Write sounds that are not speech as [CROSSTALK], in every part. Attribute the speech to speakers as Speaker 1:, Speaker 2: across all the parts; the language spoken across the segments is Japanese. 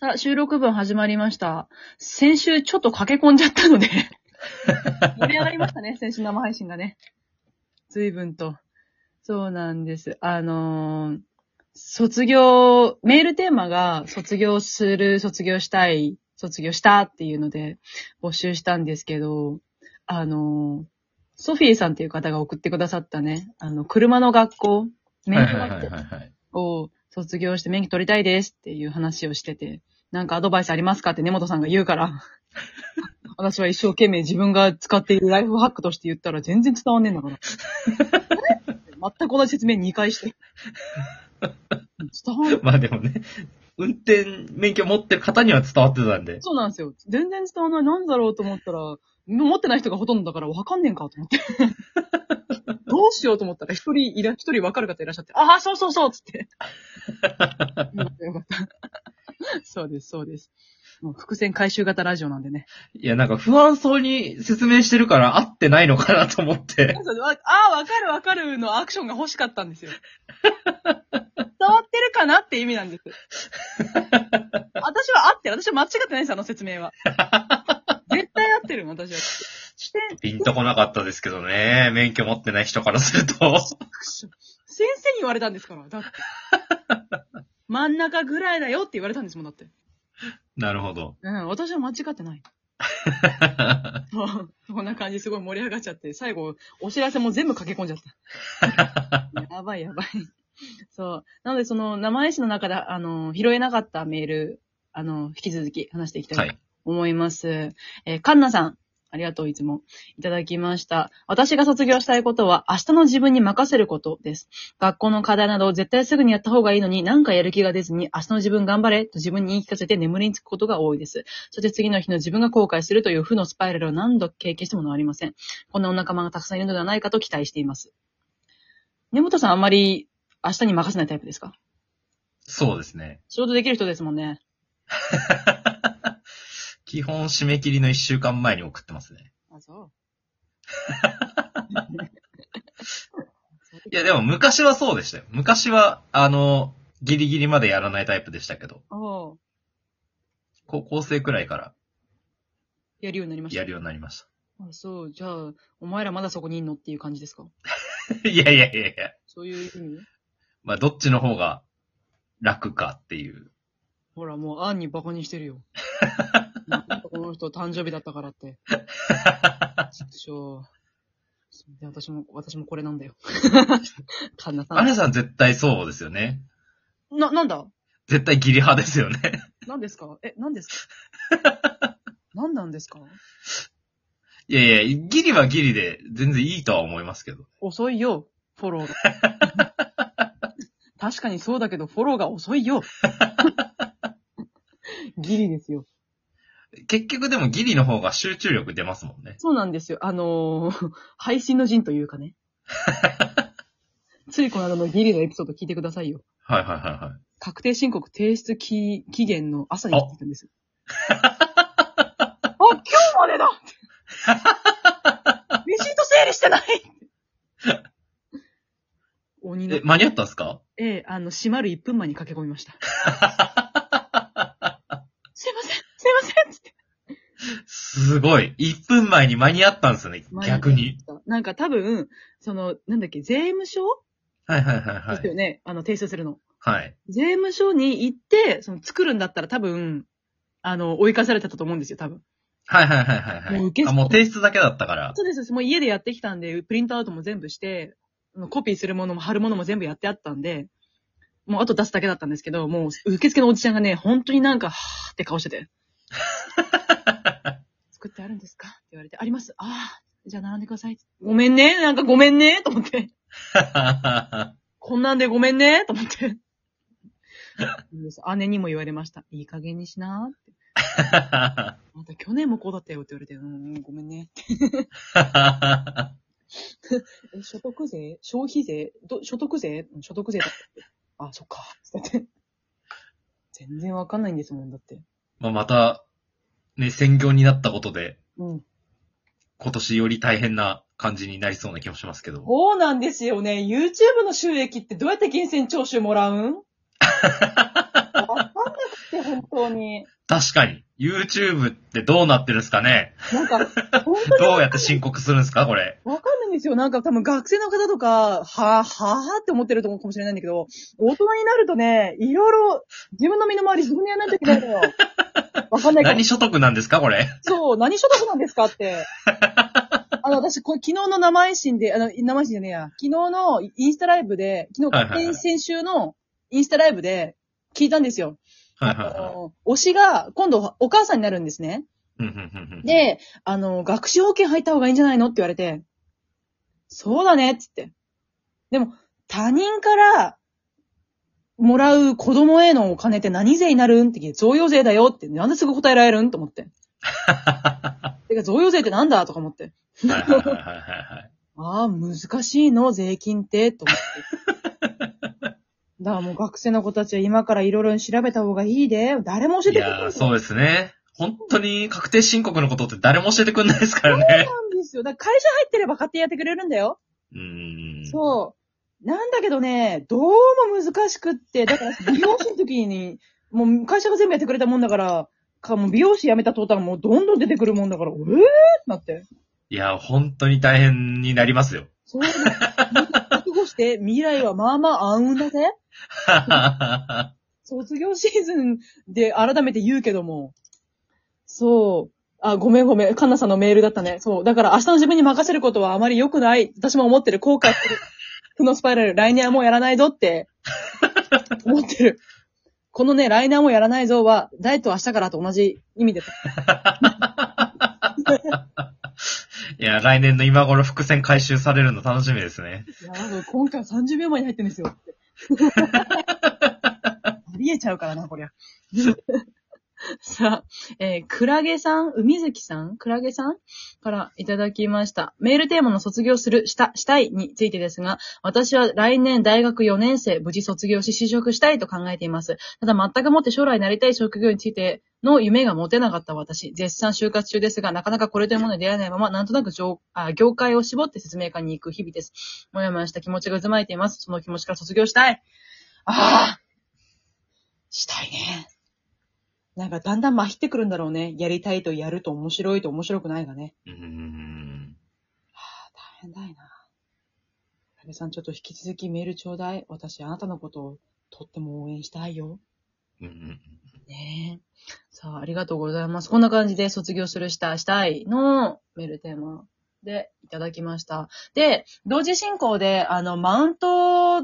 Speaker 1: さあ、収録分始まりました。先週ちょっと駆け込んじゃったので、[LAUGHS] 盛り上がりましたね、先週生配信がね。随分と。そうなんです。あのー卒業、メールテーマが卒業する、卒業したい、卒業したっていうので募集したんですけど、あのーソフィーさんっていう方が送ってくださったね、あの、車の学校、免許学校
Speaker 2: はい。
Speaker 1: を卒業して免許取りたいですっていう話をしてて、なんかアドバイスありますかって根本さんが言うから、[LAUGHS] 私は一生懸命自分が使っているライフハックとして言ったら全然伝わんねえんだから。全く同じ説明2回して。伝わん
Speaker 2: まあでもね、運転免許持ってる方には伝わってたんで。
Speaker 1: そうなんですよ。全然伝わんない。なんだろうと思ったら、持ってない人がほとんどだから分かんねえんかと思って。どうしようと思ったら一人いら、一人分かる方いらっしゃって、ああ、そうそうそうっつって。よかったよかった。そうです、そうです。もう伏線回収型ラジオなんでね。
Speaker 2: いや、なんか不安そうに説明してるから合ってないのかなと思って。
Speaker 1: ああ、わかるわかるのアクションが欲しかったんですよ。伝わってるかなって意味なんです。[LAUGHS] 私は合ってる。私は間違ってないです、あの説明は。絶対合ってる、私は。視点、
Speaker 2: ピンとこなかったですけどね。免許持ってない人からすると。
Speaker 1: 先生に言われたんですから。だって。[LAUGHS] 真ん中ぐらいだよって言われたんですもん、だって。
Speaker 2: なるほど。
Speaker 1: うん、私は間違ってない。[LAUGHS] そうそんな感じですごい盛り上がっちゃって、最後、お知らせも全部駆け込んじゃった。[LAUGHS] やばいやばい。そう。なので、その、生配信の中で、あの、拾えなかったメール、あの、引き続き話していきた
Speaker 2: いい。
Speaker 1: 思います。えーカンナさん。ありがとう、いつも。いただきました。私が卒業したいことは、明日の自分に任せることです。学校の課題などを絶対すぐにやった方がいいのに、なんかやる気が出ずに、明日の自分頑張れと自分に言い聞かせて眠りにつくことが多いです。そして次の日の自分が後悔するという負のスパイラルを何度経験してもなりません。こんなお仲間がたくさんいるのではないかと期待しています。根本さんあんまり明日に任せないタイプですか？
Speaker 2: そうですね。
Speaker 1: 仕事できる人ですもんね。[LAUGHS]
Speaker 2: 基本締め切りの一週間前に送ってますね。
Speaker 1: あ、そう。[LAUGHS]
Speaker 2: いや、でも昔はそうでしたよ。昔は、あの、ギリギリまでやらないタイプでしたけど、高校生くらいから
Speaker 1: やるようになりました。
Speaker 2: やるようになりまし
Speaker 1: あ、そう。じゃあ、お前らまだそこにいんのっていう感じですか？
Speaker 2: た。[LAUGHS] いやいやいやいや。
Speaker 1: そういう意味？
Speaker 2: まあ、どっちの方が楽かっていう。
Speaker 1: ほら、もう、アンにバカにしてるよ。[LAUGHS] [LAUGHS] この人誕生日だったからって。ちくしょう。で私も、私もこれなんだよ。カンナさん。
Speaker 2: アネさん絶対そうですよね。
Speaker 1: な、なんだ？
Speaker 2: 絶対ギリ派ですよね。
Speaker 1: 何ですか？え、何ですか？[LAUGHS] 何なんですか？
Speaker 2: いやいや、ギリはギリで全然いいとは思いますけど。
Speaker 1: 遅いよ、フォローが。[LAUGHS] 確かにそうだけど、フォローが遅いよ。ギリですよ。
Speaker 2: 結局でもギリの方が集中力出ますもんね。
Speaker 1: そうなんですよ。あのー [LAUGHS] 配信の陣というかね。[LAUGHS] ついこの間のギリのエピソード聞いてくださいよ。
Speaker 2: はいはいはいはい。
Speaker 1: 確定申告提出期期限の朝に聞いてたんです。[LAUGHS] あ、今日までだレシート整理してない鬼の
Speaker 2: え、、間に合ったんすか？
Speaker 1: ええ、あの、閉まる1分前に駆け込みました。すいません、すいませんつって。
Speaker 2: すごい。1分前に間に合ったんですよね。逆に。。
Speaker 1: なんか多分、その、なんだっけ、税務署
Speaker 2: はいはいはいはい。
Speaker 1: ですよね。あの、提出するの。
Speaker 2: はい。
Speaker 1: 税務署に行って、その、作るんだったら多分、あの、追い返されてたと思うんですよ、多分。
Speaker 2: はいはいはいはいはい。
Speaker 1: もう受け
Speaker 2: あ、もう提出だけだったから。
Speaker 1: そうです。もう家でやってきたんで、プリントアウトも全部して、コピーするものも貼るものも全部やってあったんで、もうあと出すだけだったんですけど、もう受付のおじちゃんがね、本当になんか、はーって顔してて。[LAUGHS] 作ってあるんですか？って言われて、あります。ああ、じゃあ並んでください。ごめんね。なんかごめんね。と思って。[LAUGHS] こんなんでごめんね。と思って。[LAUGHS] 姉にも言われました。いい加減にしなーって。[LAUGHS] また去年もこうだったよって言われて、うん、ごめんね。え、所得税？消費税？ど所得税？うん所得税だって。あ、そっか。全然わかんないんですもん、だって。
Speaker 2: まあまた、ね、専業になったことで、
Speaker 1: うん。
Speaker 2: 今年より大変な感じになりそうな気もしますけど。
Speaker 1: そうなんですよね。YouTube の収益ってどうやって源泉徴収もらうん？わかんなくて、本当に。
Speaker 2: 確かに。YouTube ってどうなってるんですかね
Speaker 1: なんか、本当に
Speaker 2: どうやって申告するんですかこれ。
Speaker 1: わかんないんですよ。なんか多分学生の方とか、はぁ、はぁって思ってると思うかもしれないんだけど、大人になるとね、いろいろ自分の身の回り自分でやらないといけないのよ。わかんない
Speaker 2: 何。所得なんですかこれ？
Speaker 1: そう、何所得なんですかって。[LAUGHS] あの、私、これ昨日の生配信で、あの、生配信じゃねえや。昨日のインスタライブで、昨日、
Speaker 2: はいはいはい
Speaker 1: 先週のインスタライブで聞いたんですよ。
Speaker 2: はいはいは
Speaker 1: あの推しが、今度お母さんになるんですね。
Speaker 2: い。うんうんうんうん、
Speaker 1: で、あの、学習保険入った方がいいんじゃないのって言われて、そうだね、っつって。でも、他人から、もらう子供へのお金って何税になるんって聞いて、贈与税だよって、なんですぐ答えられるんと思って。[LAUGHS] てか、贈与税ってなんだとか思って。
Speaker 2: はいはいはいはいはい。
Speaker 1: ああ、難しいの、税金って、と思って。だからもう学生の子たちは今からいろいろ調べた方がいいで。誰も教え
Speaker 2: い
Speaker 1: てくれない。
Speaker 2: やー、そうですね。本当に確定申告のことって誰も教えてくんないですからね。
Speaker 1: なんですよ。だから会社入ってれば勝手にやってくれるんだよ。
Speaker 2: うーん。
Speaker 1: そう。なんだけどね、どうも難しくって、だから美容師の時に、[LAUGHS] もう会社が全部やってくれたもんだから、かもう美容師辞めた途端もうどんどん出てくるもんだから、えぇ、ー、ってなって。
Speaker 2: いや、本当に大変になりますよ。
Speaker 1: そういうの。覚悟して、未来はまあまあ暗雲だぜ。[LAUGHS] 卒業シーズンで改めて言うけども。そう。あ、ごめんごめん。カンナさんのメールだったね。そう。だから明日の自分に任せることはあまり良くない。私も思ってる。後悔する。負のスパイラル。来年はもうやらないぞって。思ってる。このね、来年はもうやらないぞは、ダイエットは明日からと同じ意味で。
Speaker 2: いや、来年の今頃伏線回収されるの楽しみですね。
Speaker 1: いや、今回は30秒前に入ってるんですよ。[LAUGHS] ありえちゃうからな、こりゃ。[LAUGHS] さあ、えー、クラゲさん、海月さんクラゲさんからいただきました。メールテーマの卒業する、した、したいについてですが、私は来年大学4年生、無事卒業し就職したいと考えています。ただ全くもって将来なりたい職業についての夢が持てなかった私、絶賛就活中ですが、なかなかこれというものに出会えないまま、なんとなく業あ業界を絞って説明会に行く日々です。もやもやした気持ちが渦巻いています。その気持ちから卒業したい。ああしたいね。なんかだんだんまひってくるんだろうね。やりたいとやると面白いと面白くないがね。
Speaker 2: うーん。
Speaker 1: はあ、大変だいな。安部さんちょっと引き続きメールちょうだい。私あなたのことをとっても応援したいよ。
Speaker 2: うんうん
Speaker 1: ねえ。さあ、ありがとうございます。こんな感じで卒業するした、したいのメールテーマでいただきました。で、同時進行で、あの、マウントを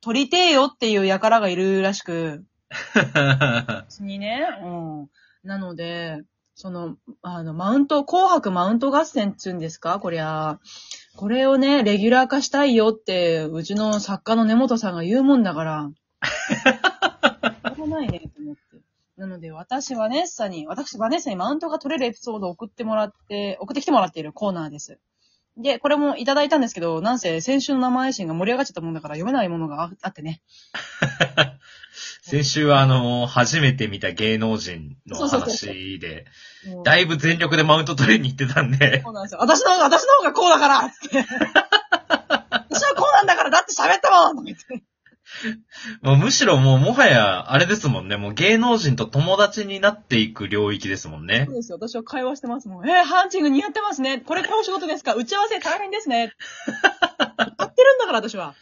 Speaker 1: 取りてえよっていう輩がいるらしく、[LAUGHS] にね、うん。なので、その、あの、マウント、紅白マウント合戦っつうんですか？こりゃ。これをね、レギュラー化したいよって、うちの作家の根本さんが言うもんだから。しょうがないね、と思って。なので、私、バネッサに、私、バネッサにマウントが取れるエピソードを送ってもらって、送ってきてもらっているコーナーです。で、これもいただいたんですけど、なんせ先週の生配信が盛り上がっちゃったもんだから読めないものがああってね。[LAUGHS]
Speaker 2: 先週はあの、初めて見た芸能人の話で、だいぶ全力でマウント取りに行ってたんで、
Speaker 1: そうなんですよ。私の方が、私の方がこうだからつって。私はこうなんだからだって喋ったもんって。
Speaker 2: もうむしろもうもはや、あれですもんね、もう芸能人と友達になっていく領域ですもんね
Speaker 1: そう。ですよ。私は会話してますもん。えー、ハンチング似合ってますね。これからお仕事ですか打ち合わせ大変ですね。[LAUGHS] やってるんだから、私は。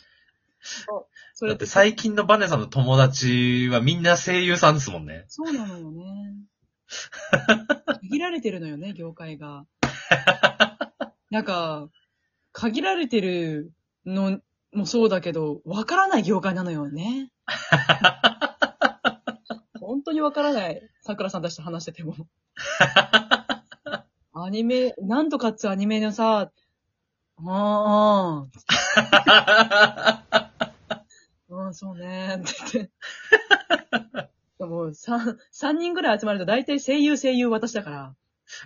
Speaker 1: それ
Speaker 2: だって最近のバネさんの友達はみんな声優さんですもんね。
Speaker 1: そうなのよね。限られてるのよね、業界が。[LAUGHS] なんか、限られてるのもそうだけど、わからない業界なのよね。[LAUGHS] 本当にわからない。桜さんたちと話してても。[LAUGHS] アニメ、なんとかっつうアニメのさ、ああ、うん、そうね、って言って。でも、三、三人ぐらい集まると大体声優声優私だから。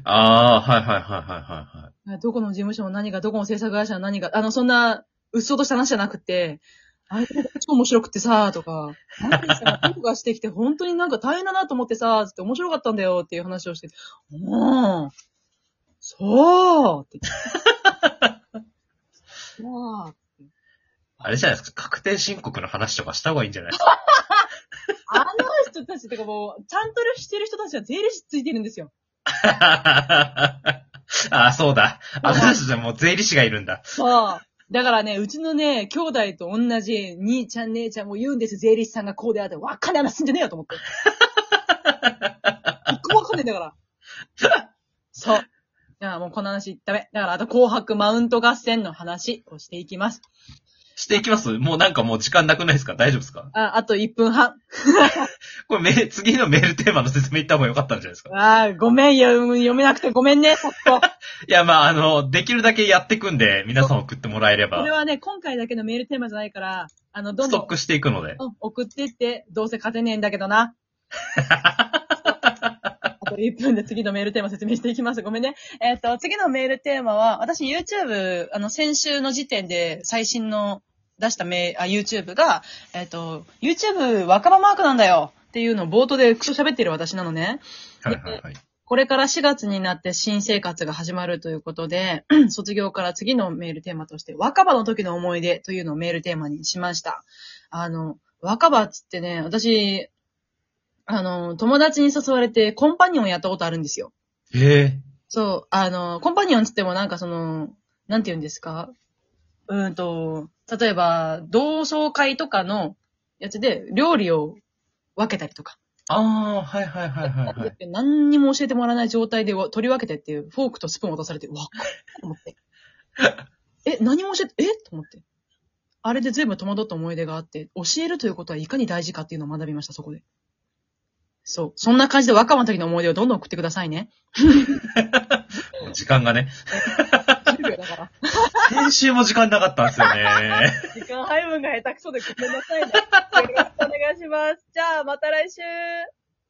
Speaker 2: ああ、はいはいはいはいはい。
Speaker 1: どこの事務所の何が、どこの制作会社の何が、あの、そんな、うっそうとした話じゃなくて、あれ、超面白くってさ、とか、なんでさ、僕がしてきて、本当になんか大変だなと思ってさ、つって面白かったんだよっていう話をして、うん、そうって [LAUGHS] 言って。わあ、
Speaker 2: あれじゃないですか、確定申告の話とかした方がいいんじゃないですか？
Speaker 1: あの人たちとかもう、ちゃんとしてる人たちは税理士ついてるんですよ。[LAUGHS]
Speaker 2: あ、そうだ。私たちはもう税理士がいるんだ。
Speaker 1: そう。だからね、うちのね、兄弟と同じ、兄ちゃん姉ちゃんも言うんですよ、税理士さんがこうであって、わかんない話すんじゃねえよと思って。[LAUGHS] 一個わかんないんだから。そう。いや、もうこの話ダメ。だから、あと紅白マウント合戦の話をしていきます。
Speaker 2: していきます？もうなんかもう時間なくないですか？大丈夫ですか？
Speaker 1: あ、あと1分半。[LAUGHS]
Speaker 2: これメ次のメールテーマの説明言った方が良かったんじゃないですか？
Speaker 1: あーごめんよ、読めなくてごめんね、そっと。[LAUGHS]
Speaker 2: いや、まあ、あの、できるだけやっていくんで、皆さん送ってもらえれば
Speaker 1: これ、はね、今回だけのメールテーマじゃないから、あの、どんどん
Speaker 2: ストックしていくので。
Speaker 1: うん送ってって、どうせ勝てねえんだけどな。[LAUGHS] あと1分で次のメールテーマ説明していきます。ごめんね。えっ、と、次のメールテーマは、私 YouTube、あの、先週の時点で最新の出したメあ YouTube が、えっ、と、YouTube 若葉マークなんだよっていうのを冒頭でクソ喋ってる私なのね。
Speaker 2: はいはいはい。
Speaker 1: これから4月になって新生活が始まるということで、[CLEARS THROAT] 卒業から次のメールテーマとして、若葉の時の思い出というのをメールテーマにしました。あの、若葉っつってね、私、あの、友達に誘われてコンパニオンやったことあるんですよ。
Speaker 2: へえ。
Speaker 1: そう、あの、コンパニオンつってもなんかその、なんて言うんですか？うーんと、例えば、同窓会とかのやつで料理を分けたりとか。
Speaker 2: ああ、はいはいはいはい、はい。[LAUGHS]
Speaker 1: 何にも教えてもらわない状態で取り分けてっていう、フォークとスプーンを渡されて、うわっ、と思って。[LAUGHS] え、何も教えて、え？と思って。あれで随分戸惑った思い出があって、教えるということはいかに大事かっていうのを学びました、そこで。そう。そんな感じで若葉の時の思い出をどんどん送ってくださいね。[LAUGHS]
Speaker 2: 時間がね。
Speaker 1: 10秒だから。
Speaker 2: 先週も時間なかったんですよね。
Speaker 1: 時間配分が下手くそでごめんなさいね。よろしくお願いします。じゃあ、また来週